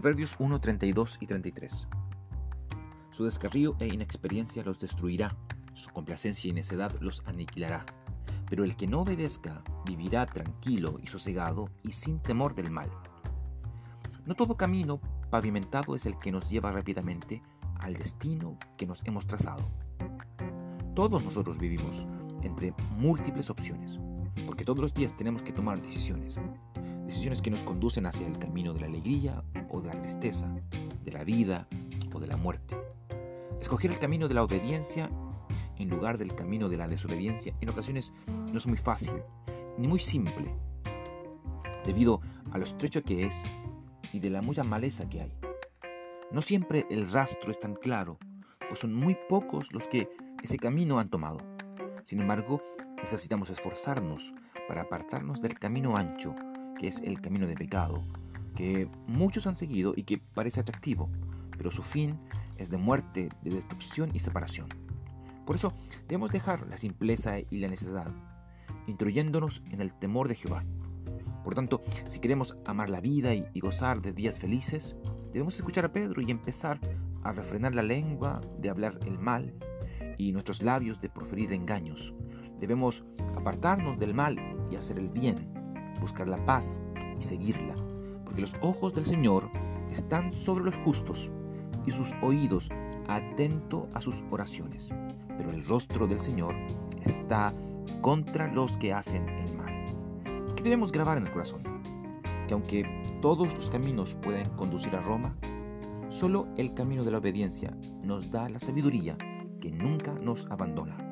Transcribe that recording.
Proverbios 1, 32 y 33. Su descarrío e inexperiencia los destruirá, su complacencia y necedad los aniquilará. Pero el que no obedezca vivirá tranquilo y sosegado y sin temor del mal. No todo camino pavimentado es el que nos lleva rápidamente al destino que nos hemos trazado. Todos nosotros vivimos entre múltiples opciones, porque todos los días tenemos que tomar decisiones. Decisiones que nos conducen hacia el camino de la alegría o de la tristeza, de la vida o de la muerte. Escoger el camino de la obediencia en lugar del camino de la desobediencia en ocasiones no es muy fácil ni muy simple, debido a lo estrecho que es y de la mucha maleza que hay. No siempre el rastro es tan claro, pues son muy pocos los que ese camino han tomado. Sin embargo, necesitamos esforzarnos para apartarnos del camino ancho, que es el camino de pecado, que muchos han seguido y que parece atractivo, pero su fin es de muerte, de destrucción y separación. Por eso debemos dejar la simpleza y la necesidad, instruyéndonos en el temor de Jehová. Por tanto, si queremos amar la vida y, gozar de días felices, debemos escuchar a Pedro y empezar a refrenar la lengua de hablar el mal y nuestros labios de proferir engaños. Debemos apartarnos del mal y hacer el bien, buscar la paz y seguirla, porque los ojos del Señor están sobre los justos y sus oídos atento a sus oraciones, pero el rostro del Señor está contra los que hacen el mal. ¿Qué debemos grabar en el corazón? Que aunque todos los caminos pueden conducir a Roma, solo el camino de la obediencia nos da la sabiduría que nunca nos abandona.